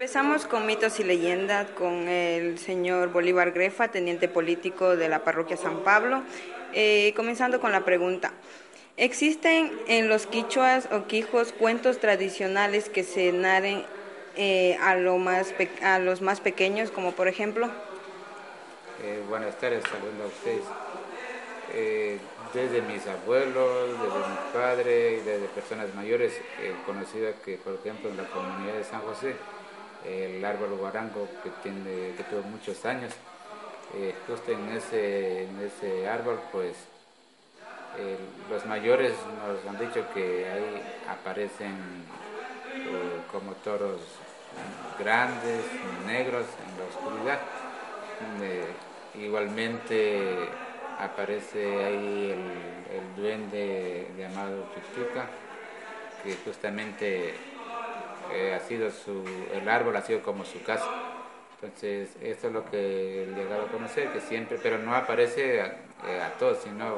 Empezamos con mitos y leyendas con el señor Bolívar Grefa, teniente político de la parroquia San Pablo. Eh, comenzando con la pregunta. ¿Existen en los quichuas o quijos cuentos tradicionales que se narren eh, a, lo más a los más pequeños, como por ejemplo? Eh, buenas tardes, saludos a ustedes. desde mis abuelos, desde mi padre y desde personas mayores, he conocido que, por ejemplo, en la comunidad de San José, el árbol guarango que, tiene, que tuvo muchos años. Eh, justo en ese, en ese árbol, pues los mayores nos han dicho que ahí aparecen eh, como toros grandes, negros en la oscuridad. Eh, igualmente aparece ahí el, duende llamado Chichica, que justamente ha sido su, el árbol ha sido como su casa. Entonces, esto es lo que he llegado a conocer, que siempre, pero no aparece a, eh, todos, sino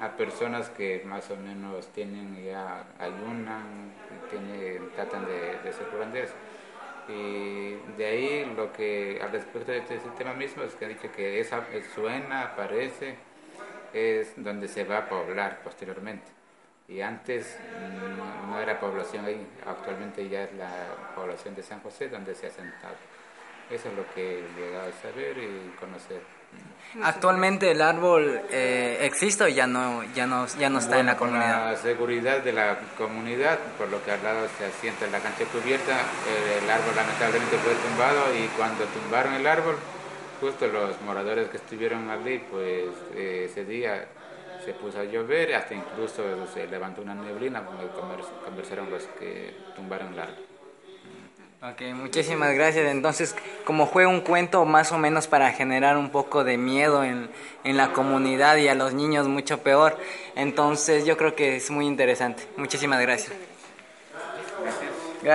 a personas que más o menos tienen ya ayunan, tienen, tratan de, de ser curanderos. Y de ahí lo que al respecto de este tema mismo es que ha dicho que esa suena, aparece, es donde se va a poblar posteriormente y antes no, era población ahí, actualmente ya es la población de San José donde se ha sentado. Eso es lo que he llegado a saber y conocer. Actualmente el árbol eh, existe o ya no, ya no, ya no está en la comunidad. Con la seguridad de la comunidad, por lo que al lado se asienta la cancha cubierta, el árbol lamentablemente fue tumbado y cuando tumbaron el árbol, justo los moradores que estuvieron allí, pues eh, ese día se puso a llover, hasta incluso se levantó una neblina cuando conversaron los que tumbaron árbol. Ok, muchísimas gracias. Entonces, como fue un cuento más o menos para generar un poco de miedo en, en la comunidad y a los niños mucho peor, entonces yo creo que es muy interesante. Muchísimas gracias.